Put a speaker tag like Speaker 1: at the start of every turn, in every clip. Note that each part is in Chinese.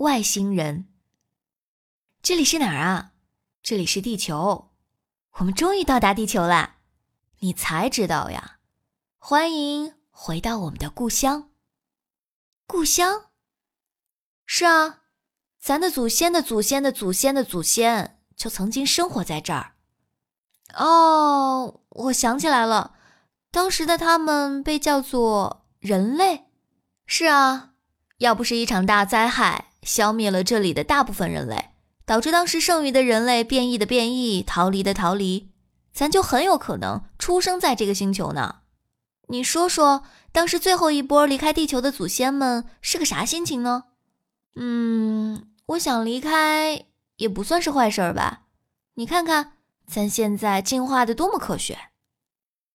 Speaker 1: 外星人。这里是哪儿啊？这里是地球，我们终于到达地球啦！你才知道呀？欢迎回到我们的故乡。故乡？是啊，咱的祖先的祖先的祖先的祖先就曾经生活在这儿。哦，我想起来了，当时的他们被叫做人类。是啊，要不是一场大灾害消灭了这里的大部分人类。导致当时剩余的人类变异的变异，逃离的逃离，咱就很有可能出生在这个星球呢。你说说，当时最后一波离开地球的祖先们是个啥心情呢？嗯，我想离开也不算是坏事儿吧。你看看，咱现在进化的多么科学。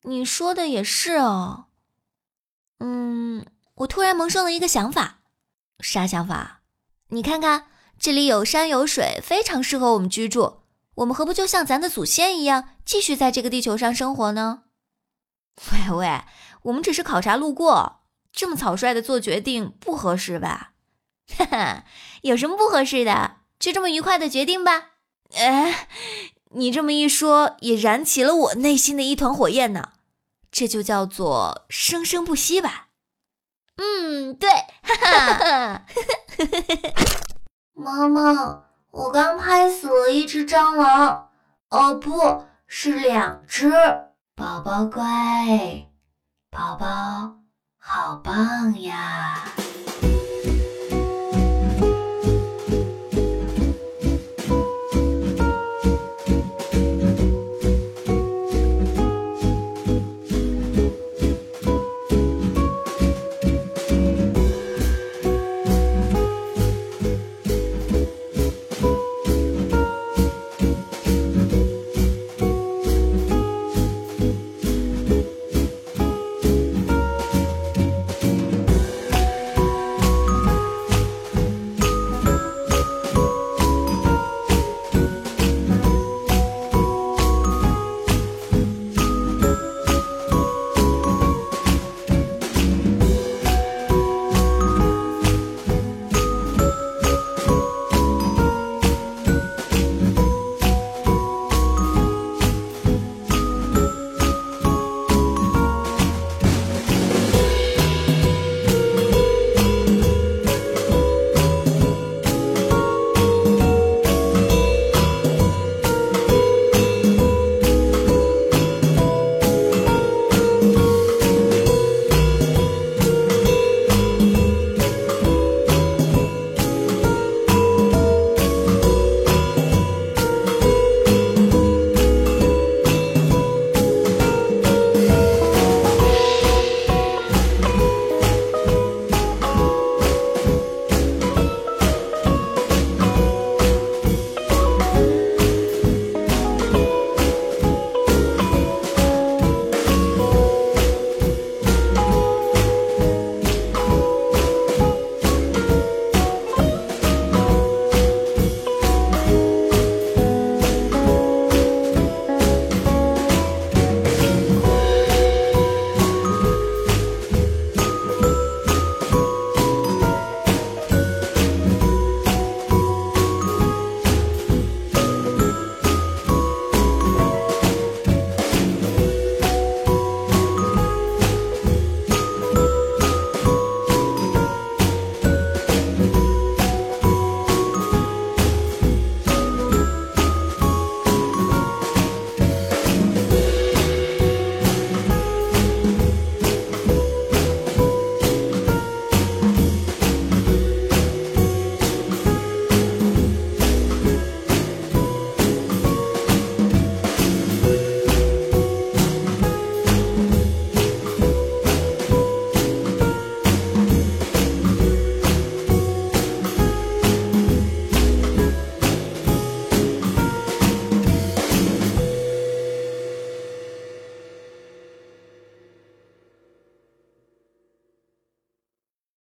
Speaker 1: 你说的也是哦。嗯，我突然萌生了一个想法。啥想法？你看看。这里有山有水，非常适合我们居住。我们何不就像咱的祖先一样，继续在这个地球上生活呢？喂喂，我们只是考察路过，这么草率的做决定不合适吧？哈哈，有什么不合适的？就这么愉快的决定吧。哎，你这么一说，也燃起了我内心的一团火焰呢。这就叫做生生不息吧？嗯，对，哈哈。
Speaker 2: 妈妈，我刚拍死了一只蟑螂，哦，不是两只。宝宝乖，宝宝好棒呀！